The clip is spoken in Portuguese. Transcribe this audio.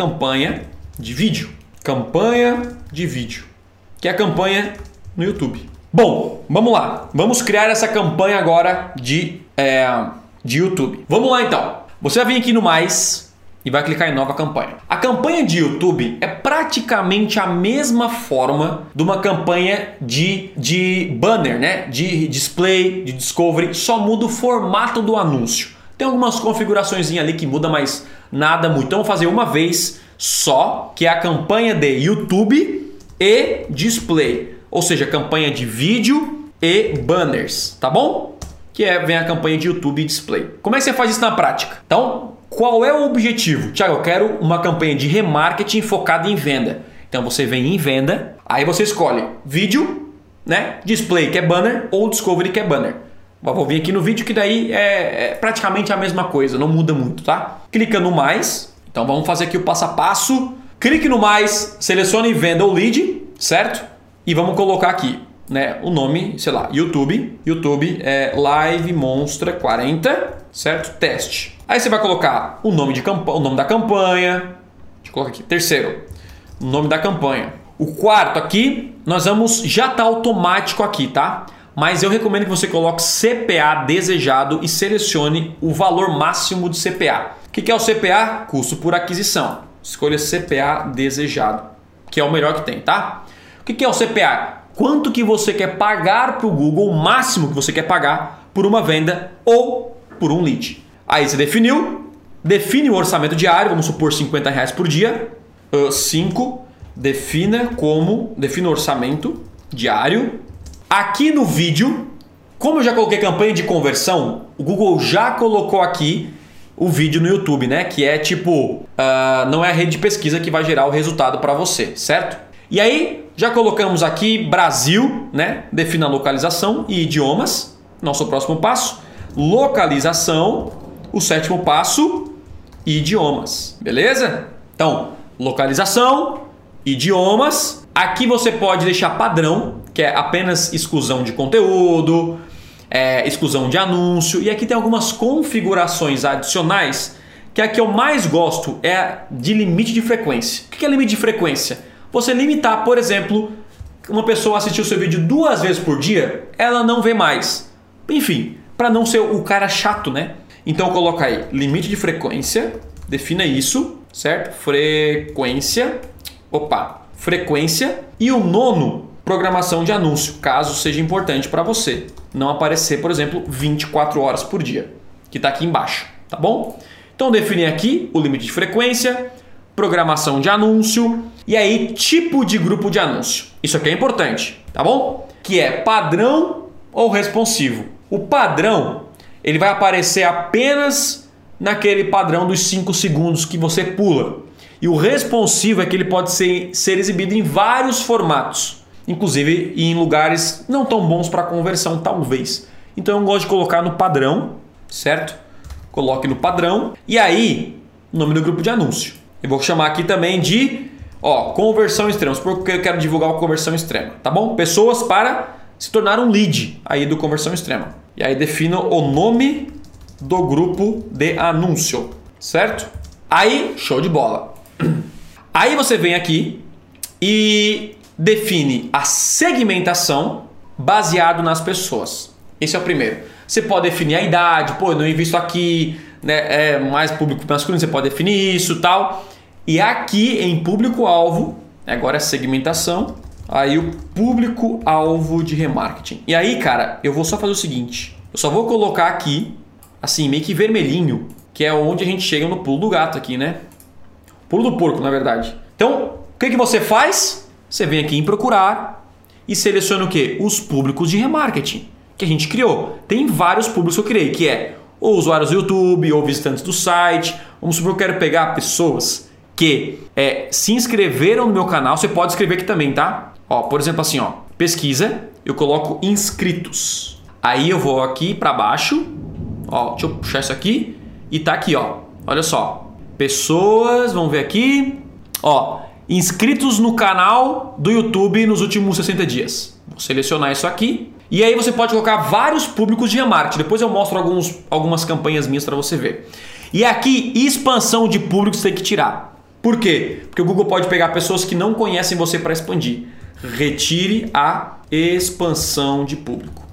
campanha de vídeo. Campanha de vídeo, que é a campanha no YouTube. Bom, vamos lá. Vamos criar essa campanha agora de, é, de YouTube. Vamos lá então. Você vai vir aqui no mais e vai clicar em nova campanha. A campanha de YouTube é praticamente a mesma forma de uma campanha de, de banner, né? De display, de discovery, só muda o formato do anúncio. Tem algumas configurações ali que muda, mas nada muito. Então, vou fazer uma vez só, que é a campanha de YouTube e display, ou seja, campanha de vídeo e banners, tá bom? Que é vem a campanha de YouTube e display. Como é que você faz isso na prática? Então, qual é o objetivo? Tiago, eu quero uma campanha de remarketing focada em venda. Então você vem em venda, aí você escolhe vídeo, né? Display que é banner ou discovery que é banner. Vou vir aqui no vídeo que daí é, é praticamente a mesma coisa, não muda muito, tá? Clica no mais. Então vamos fazer aqui o passo a passo. Clique no mais, selecione venda ou lead, certo? E vamos colocar aqui, né, o nome, sei lá, YouTube. YouTube é Live Monstra 40, certo? Teste. Aí você vai colocar o nome de o nome da campanha. Deixa eu colocar aqui. Terceiro, o nome da campanha. O quarto aqui, nós vamos já tá automático aqui, tá? Mas eu recomendo que você coloque CPA desejado e selecione o valor máximo de CPA. O que é o CPA? Custo por aquisição. Escolha CPA desejado, que é o melhor que tem, tá? O que é o CPA? Quanto que você quer pagar para o Google, o máximo que você quer pagar por uma venda ou por um lead. Aí você definiu, define o orçamento diário, vamos supor 50 reais por dia. 5, uh, defina como, defina o orçamento diário Aqui no vídeo, como eu já coloquei campanha de conversão, o Google já colocou aqui o vídeo no YouTube, né? Que é tipo, uh, não é a rede de pesquisa que vai gerar o resultado para você, certo? E aí, já colocamos aqui Brasil, né? Defina localização e idiomas. Nosso próximo passo. Localização. O sétimo passo, idiomas. Beleza? Então, localização, idiomas. Aqui você pode deixar padrão, que é apenas exclusão de conteúdo, é, exclusão de anúncio. E aqui tem algumas configurações adicionais que a que eu mais gosto é a de limite de frequência. O que é limite de frequência? Você limitar, por exemplo, uma pessoa assistir o seu vídeo duas vezes por dia, ela não vê mais. Enfim, para não ser o cara chato, né? Então coloca aí limite de frequência, defina isso, certo? Frequência, opa, frequência e o nono programação de anúncio, caso seja importante para você não aparecer, por exemplo, 24 horas por dia, que está aqui embaixo, tá bom? Então definir aqui o limite de frequência, programação de anúncio e aí tipo de grupo de anúncio. Isso aqui é importante, tá bom? Que é padrão ou responsivo. O padrão ele vai aparecer apenas naquele padrão dos 5 segundos que você pula. E o responsivo é que ele pode ser, ser exibido em vários formatos inclusive em lugares não tão bons para conversão, talvez. Então eu gosto de colocar no padrão, certo? Coloque no padrão e aí nome do grupo de anúncio. Eu vou chamar aqui também de ó, conversão extrema, porque eu quero divulgar o conversão extrema, tá bom? Pessoas para se tornar um lead aí do conversão extrema. E aí defino o nome do grupo de anúncio, certo? Aí, show de bola. Aí você vem aqui e define a segmentação baseado nas pessoas. Esse é o primeiro. Você pode definir a idade, pô, eu não invisto aqui, né, é mais público masculino, você pode definir isso tal. E aqui em público-alvo, agora é segmentação, aí o público-alvo de remarketing. E aí, cara, eu vou só fazer o seguinte: eu só vou colocar aqui, assim, meio que vermelhinho, que é onde a gente chega no pulo do gato aqui, né? Pulo do porco, na verdade. Então, o que, que você faz? Você vem aqui em procurar e seleciona o que? Os públicos de remarketing que a gente criou. Tem vários públicos que eu criei, que é ou usuários do YouTube ou visitantes do site. Vamos supor que eu quero pegar pessoas que é, se inscreveram no meu canal. Você pode escrever aqui também, tá? Ó, por exemplo, assim, ó, pesquisa, eu coloco inscritos. Aí eu vou aqui para baixo, ó, deixa eu puxar isso aqui e tá aqui, ó. Olha só, pessoas, vamos ver aqui, ó, inscritos no canal do YouTube nos últimos 60 dias. Vou selecionar isso aqui. E aí você pode colocar vários públicos de remarketing. Depois eu mostro alguns, algumas campanhas minhas para você ver. E aqui, expansão de públicos tem que tirar. Por quê? Porque o Google pode pegar pessoas que não conhecem você para expandir. Retire a expansão de público.